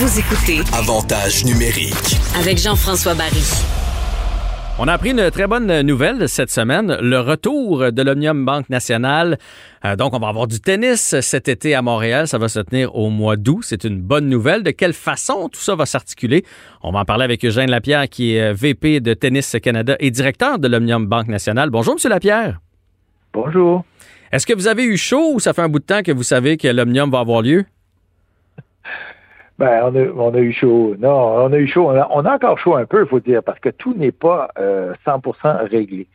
Vous écoutez Avantage numérique. avec Jean-François Barry. On a appris une très bonne nouvelle cette semaine, le retour de l'Omnium Banque Nationale. Euh, donc, on va avoir du tennis cet été à Montréal. Ça va se tenir au mois d'août. C'est une bonne nouvelle. De quelle façon tout ça va s'articuler? On va en parler avec Eugène Lapierre, qui est euh, VP de Tennis Canada et directeur de l'Omnium Banque Nationale. Bonjour, Monsieur Lapierre. Bonjour. Est-ce que vous avez eu chaud ou ça fait un bout de temps que vous savez que l'Omnium va avoir lieu? Ben, on a, on a eu chaud. Non, on a eu chaud. On a, on a encore chaud un peu, il faut dire, parce que tout n'est pas euh, 100% réglé.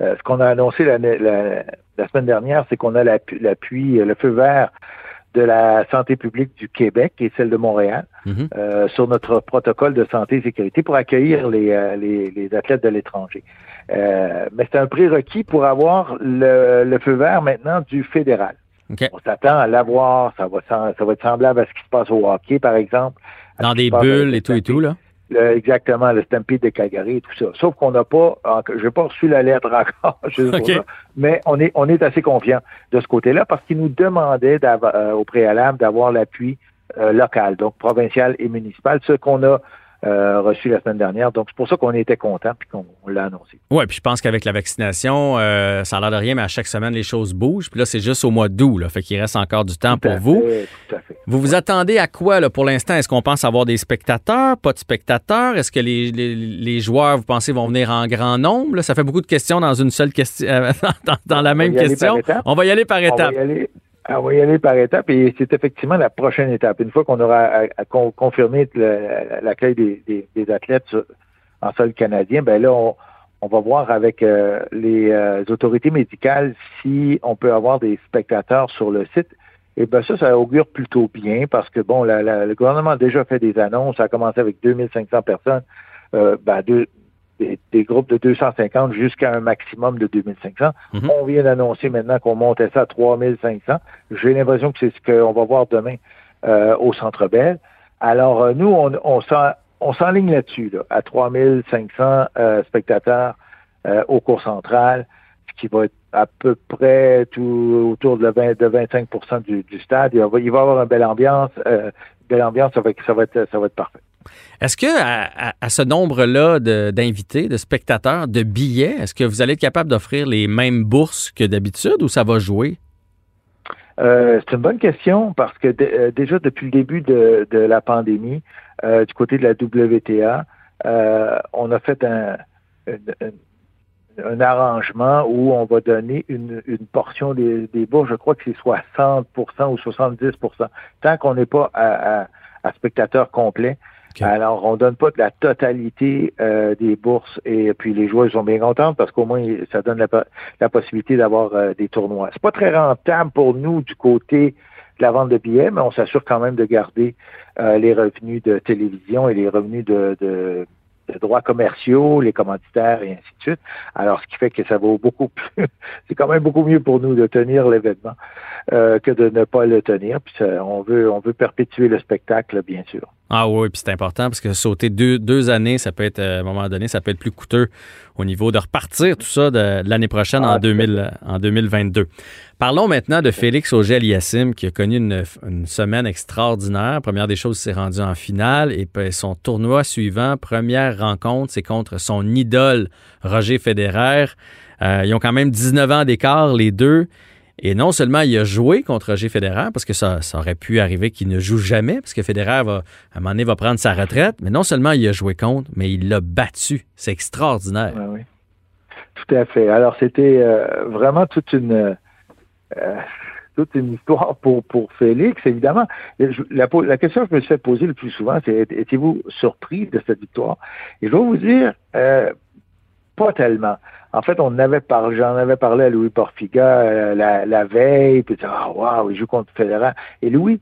Euh, ce qu'on a annoncé la, la, la semaine dernière, c'est qu'on a l'appui, euh, le feu vert de la santé publique du Québec et celle de Montréal Mhm. euh, sur notre protocole de santé et sécurité pour accueillir les, euh, les, les athlètes de l'étranger. Euh, mais c'est un prérequis pour avoir le, le feu vert maintenant du fédéral. OK. On s'attend à l'avoir. Ça va, ça va être semblable à ce qui se passe au hockey, par exemple. Dans des bulles et tout et tout, là? le- exactement, le Stampede de Calgary et tout ça. Sauf qu'on n'a pas, je n'ai pas reçu la lettre encore, je sais pas OK. ça, mais on est, on est assez confiant de ce côté-là parce qu'ils nous demandaient euh, au préalable d'avoir l'appui euh, local, donc provincial et municipal, ce qu'on a euh, reçu la semaine dernière. Donc c'est pour ça qu'on était content puis qu'on on l'a annoncé. Oui, puis je pense qu'avec la vaccination, euh, ça a l'air de rien, mais à chaque semaine, les choses bougent. Puis là, c'est juste au mois d'août, là. Fait qu'il reste encore du temps Tout pour à vous. fait, Tout à fait. Vous vous attendez à quoi là, pour l'instant? Est-ce qu'on pense avoir des spectateurs, pas de spectateurs? Est-ce que les, les- les joueurs, vous pensez, vont venir en grand nombre? là? Ça fait beaucoup de questions dans une seule question, dans, dans la On même va y aller question. par étapes. On va y aller par étapes. Aller, on va y aller par étapes et c'est effectivement la prochaine étape. Une fois qu'on aura à con- confirmé l'accueil des, athlètes en sol canadien, ben là, on, va voir avec euh, les euh, autorités médicales si on peut avoir des spectateurs sur le site. Et ben ça, ça augure plutôt bien parce que bon, la- le gouvernement a déjà fait des annonces. Ça a commencé avec 2500 personnes, euh, ben, deux- des, des groupes de 250 jusqu'à un maximum de 2500. Mhm. On vient d'annoncer maintenant qu'on montait ça à 3500. J'ai l'impression que c'est ce qu'on va voir demain euh, au Centre Bell. Alors, euh, nous, on, on s'en- on s'enligne là-dessus, là, à 3500 euh, spectateurs euh, au cours central, ce qui va être à peu près tout autour de, le 20 de 25 du, du stade. Il va, y avoir une belle ambiance. Euh, belle ambiance, ça va, ça va être, ça va être parfait. Est-ce que à, ce nombre-là d'invités, de, spectateurs, de billets, est-ce que vous allez être capable d'offrir les mêmes bourses que d'habitude ou ça va jouer? Euh, c'est une bonne question parce que euh, déjà depuis le début de, la pandémie, euh, du côté de la WTA, on a fait un, arrangement où on va donner une, portion des, des bourses, je crois que c'est 60% ou 70% tant qu'on n'est pas à, à, à spectateur complet. Alors, on donne pas de la totalité euh, des bourses et puis les joueurs sont bien contents parce qu'au moins ça donne la, la possibilité d'avoir euh, des tournois. C'est pas très rentable pour nous du côté de la vente de billets, mais on s'assure quand même de garder euh, les revenus de télévision et les revenus de, de, de droits commerciaux, les commanditaires et ainsi de suite. Alors, ce qui fait que ça vaut beaucoup plus. c'est quand même beaucoup mieux pour nous de tenir l'événement euh, que de ne pas le tenir. Puis ça, on veut on veut perpétuer le spectacle, bien sûr. Ah oui, puis c'est important parce que sauter deux, deux années, ça peut être, euh, à un moment donné, ça peut être plus coûteux au niveau de repartir tout ça de, de l'année prochaine Ah, en, 2000, en 2022. Parlons maintenant de Félix Auger-Aliassime qui a connu une, une semaine extraordinaire. Première des choses, il s'est rendu en finale et son tournoi suivant, première rencontre, c'est contre son idole Roger Federer. Euh, ils ont quand même 19 ans d'écart, les deux. Et non seulement il a joué contre Roger Federer, parce que ça, ça aurait pu arriver qu'il ne joue jamais, parce que Federer, va, à un moment donné, va prendre sa retraite, mais non seulement il a joué contre, mais il l'a battu. C'est extraordinaire. Oui, oui. Tout à fait. Alors, c'était euh, vraiment toute une euh, toute une histoire pour, pour Félix, évidemment. La question que je me suis fait poser le plus souvent, c'est étiez-vous surpris de cette victoire? Et je vais vous dire, euh, pas tellement. En fait, on avait parlé, j'en avais parlé à Louis Porfiga euh, la, la veille, puis ah, waouh, il joue contre Federer. Et Louis,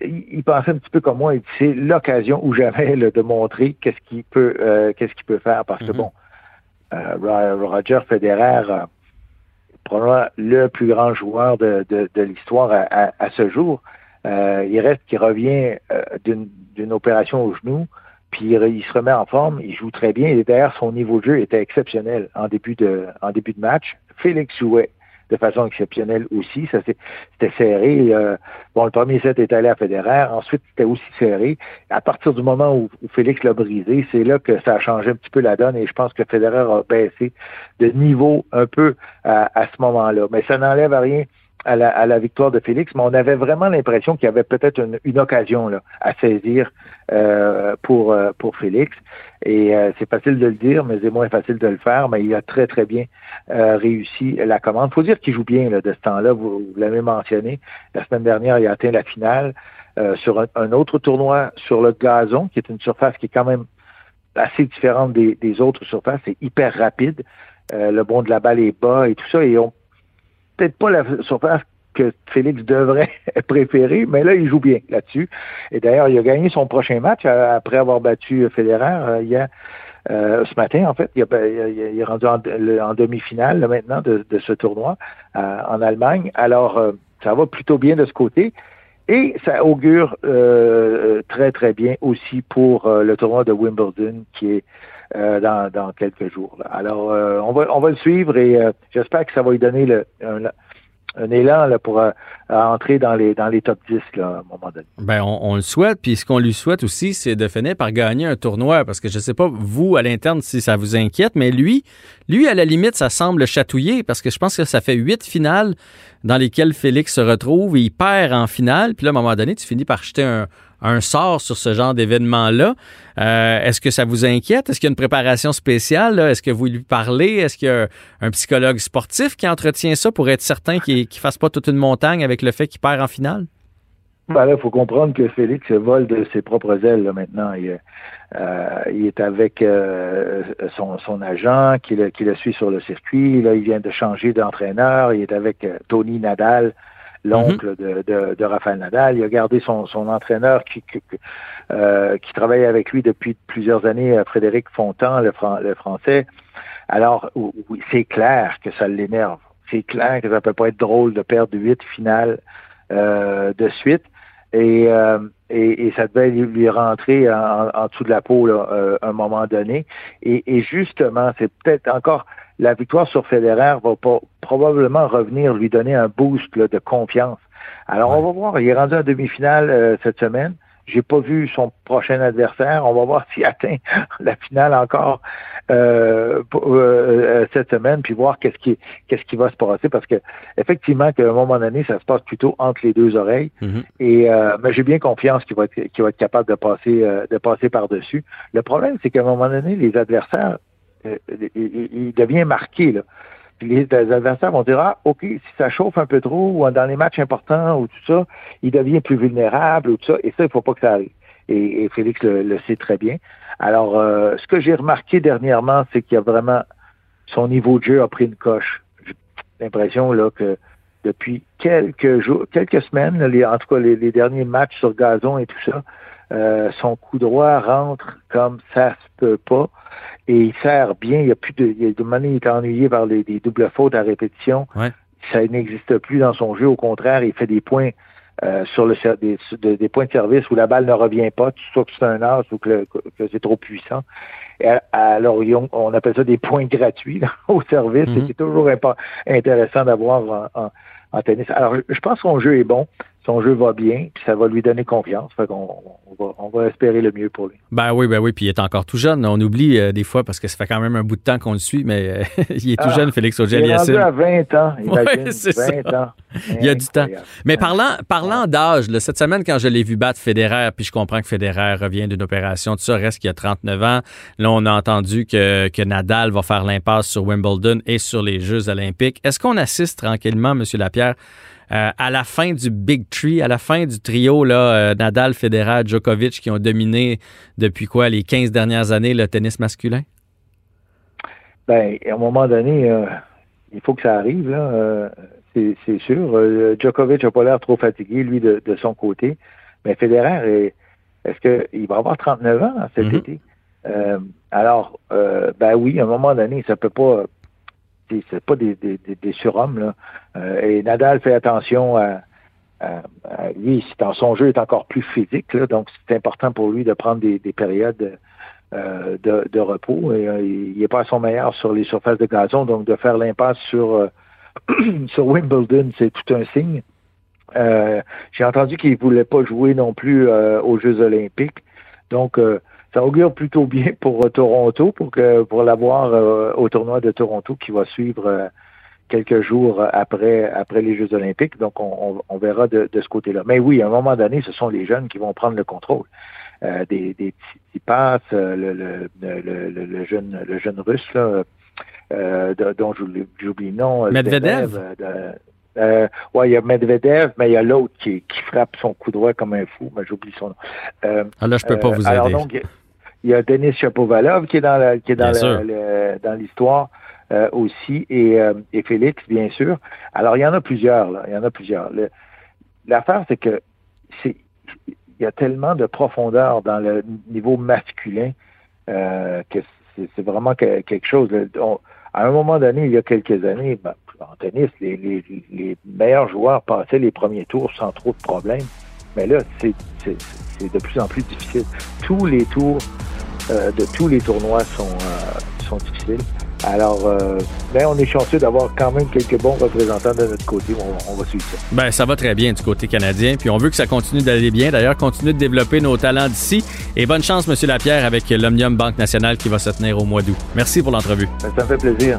il, il pensait un petit peu comme moi, il dit, c'est l'occasion ou jamais là, de montrer qu'est-ce qu'il peut, euh, qu'est-ce qu'il peut faire, parce que Mhm. bon, euh, Ro- Roger Federer, euh, probablement le plus grand joueur de, de, de l'histoire à, à- à ce jour. Euh, il reste qu'il revient euh, d'une d'une opération au genou, puis il, se remet en forme, il joue très bien, et d'ailleurs son niveau de jeu était exceptionnel en début de en début de match. Félix jouait de façon exceptionnelle aussi. Ça c'était serré. Euh, bon, le premier set est allé à Federer. Ensuite, c'était aussi serré. À partir du moment où, Félix l'a brisé, c'est là que ça a changé un petit peu la donne et je pense que Federer a baissé de niveau un peu à, à ce moment-là. Mais ça n'enlève à rien à la, victoire de Félix, mais on avait vraiment l'impression qu'il y avait peut-être une, occasion là, à saisir euh, pour, euh, pour Félix. Et euh, c'est facile de le dire, mais c'est moins facile de le faire. Mais il a très, très bien réussi la commande. Faut dire qu'il joue bien là, de ce temps-là. Vous, l'avez mentionné. La semaine dernière, il a atteint la finale sur un, autre tournoi sur le gazon, qui est une surface qui est quand même assez différente des, des autres surfaces. C'est hyper rapide. le bond de la balle est bas et tout ça. Peut-être pas la surface que Félix devrait préférer, mais là, il joue bien là-dessus. Et d'ailleurs, il a gagné son prochain match euh, après avoir battu Federer euh, hier, euh, ce matin, en fait. Il, est rendu en, demi-finale maintenant de, ce tournoi en Allemagne. Alors, ça va plutôt bien de ce côté. Et ça augure très, très bien aussi pour le tournoi de Wimbledon qui est dans, quelques jours. Alors, on, va, on va le suivre et j'espère que ça va lui donner le, un élan là, pour euh, entrer dans les, dans les top 10 là, à un moment donné. Ben, on, le souhaite. Puis ce qu'on lui souhaite aussi, c'est de finir par gagner un tournoi. Parce que je ne sais pas, vous, à l'interne, si ça vous inquiète, mais lui, lui, à la limite, ça semble chatouiller parce que je pense que ça fait huit finales dans lesquelles Félix se retrouve et il perd en finale. Puis là, à un moment donné, tu finis par jeter un, un sort sur ce genre d'événement-là. Euh, est-ce que ça vous inquiète? Est-ce qu'il y a une préparation spéciale? Est-ce que vous lui parlez? Est-ce qu'il y a un psychologue sportif qui entretient ça pour être certain qu'il ne fasse pas toute une montagne avec le fait qu'il perd en finale? Ben il faut comprendre que Félix vole de ses propres ailes maintenant. Il, euh, est avec euh, son, agent qui le, suit sur le circuit. Il vient de changer d'entraîneur. Il est avec Tony Nadal l'oncle mhm. de, de, Rafael Nadal. Il a gardé son, son entraîneur qui, qui, euh, qui, travaille avec lui depuis plusieurs années, euh, Frédéric Fontan, le, le français. Alors, oui, c'est clair que ça l'énerve. C'est clair que ça peut pas être drôle de perdre huit finales euh, de suite. Et, euh, et, et, ça devait lui rentrer en, en, dessous de la peau là, euh, à un moment donné. Et, et justement, c'est peut-être encore la victoire sur Federer va pas, probablement revenir lui donner un boost de confiance. Alors, on va voir. Il est rendu en demi-finale euh, cette semaine. J'ai pas vu son prochain adversaire. On va voir s'il atteint la finale encore euh, euh, cette semaine, puis voir qu'est-ce qui qu'est-ce qui va se passer, parce que effectivement, qu'à un moment donné, ça se passe plutôt entre les deux oreilles. Mm-hmm. Et mais j'ai bien confiance qu'il va être qu'il va être capable de passer de passer par dessus. Le problème, c'est qu'à un moment donné, les adversaires euh, il, devient marqué. Là. Les, adversaires vont dire Ah, OK, si ça chauffe un peu trop, ou dans les matchs importants, ou tout ça, il devient plus vulnérable, ou tout ça, et ça, il ne faut pas que ça arrive. Et, Félix le, sait très bien. Alors, euh, ce que j'ai remarqué dernièrement, c'est qu'il y a vraiment son niveau de jeu a pris une coche. J'ai l'impression là que depuis quelques jours, quelques semaines, en tout cas les, derniers matchs sur gazon et tout ça, euh, son coup droit rentre comme ça se peut pas et il sert bien. Il y a plus de, il de il est ennuyé par les, des doubles fautes à répétition. Ça n'existe plus dans son jeu. Au contraire, il fait des points euh, sur le des, des, points de service où la balle ne revient pas, soit que c'est un as ou que, c'est trop puissant. Et alors, on appelle ça des points gratuits au service. Mm-hmm. C'est toujours intéressant d'avoir en, en, tennis. Alors, je pense que son jeu est bon son jeu va bien, puis ça va lui donner confiance. Fait qu'on on va, espérer le mieux pour lui. Ben oui, ben oui, puis il est encore tout jeune. On oublie euh, des fois parce que ça fait quand même un bout de temps qu'on le suit, mais euh, il est tout ah, jeune, Félix auger Il est à 20 ans, il 20 ans. il y a du temps. Mais parlant, parlant d'âge, cette semaine, quand je l'ai vu battre Federer, puis je comprends que Federer revient d'une opération, tout ça, reste qu'il a 39 ans. Là, on a entendu que, que Nadal va faire l'impasse sur Wimbledon et sur les Jeux olympiques. Est-ce qu'on assiste tranquillement, M. Lapierre, euh, à la fin du Big Tree, à la fin du trio, là, euh, Nadal, Federer, Djokovic, qui ont dominé depuis quoi, les 15 dernières années, le tennis masculin? Ben, à un moment donné, euh, il faut que ça arrive, là. c'est sûr. Djokovic n'a pas l'air trop fatigué, lui, de, son côté. Mais Federer, est-ce qu'il va avoir 39 ans cet mm-hmm. été? alors, ben oui, à un moment donné, ça peut pas c'est pas des, des, des, surhommes. Là. Euh, et Nadal fait attention à, lui, dans son jeu est encore plus physique, là, donc c'est important pour lui de prendre des, des périodes euh, de, de, repos. Et, euh, il n'est pas à son meilleur sur les surfaces de gazon, donc de faire l'impasse sur sur Wimbledon, c'est tout un signe. Euh, j'ai entendu qu'il ne voulait pas jouer non plus euh, aux Jeux olympiques. Donc, euh, ça augure plutôt bien pour Toronto, pour que pour l'avoir au tournoi de Toronto qui va suivre quelques jours après après les Jeux olympiques. Donc, on, verra de, ce côté-là. Mais oui, à un moment donné, ce sont les jeunes qui vont prendre le contrôle. des, des petits passes, le, le, le, jeune le jeune russe là, dont j'oublie le nom. Medvedev? Euh, ouais, il y a Medvedev, mais il y a l'autre qui, qui frappe son coup droit comme un fou, mais j'oublie son nom. Euh, ah là, je peux pas vous euh, aider. Alors donc, il y a Denis Chapovalov qui est dans la, qui est dans le, dans l'histoire euh, aussi et, euh, et Félix, bien sûr. Alors, il y en a plusieurs, là. Il y en a plusieurs. l'affaire, c'est que c'est il y a tellement de profondeur dans le niveau masculin euh, que c'est, vraiment quelque chose. à un moment donné, il y a quelques années, ben, en tennis, les, meilleurs joueurs passaient les premiers tours sans trop de problèmes. Mais là, c'est de plus en plus difficile. Tous les tours de tous les tournois sont, euh, sont difficiles. Alors, euh, ben, on est chanceux d'avoir quand même quelques bons représentants de notre côté. On, va suivre ça. Ben, ça va très bien du côté canadien. Puis on veut que ça continue d'aller bien. D'ailleurs, continue de développer nos talents d'ici. Et bonne chance, M. Lapierre, avec l'Omnium Banque Nationale qui va se tenir au mois d'août. Merci pour l'entrevue. Ben, ça me fait plaisir.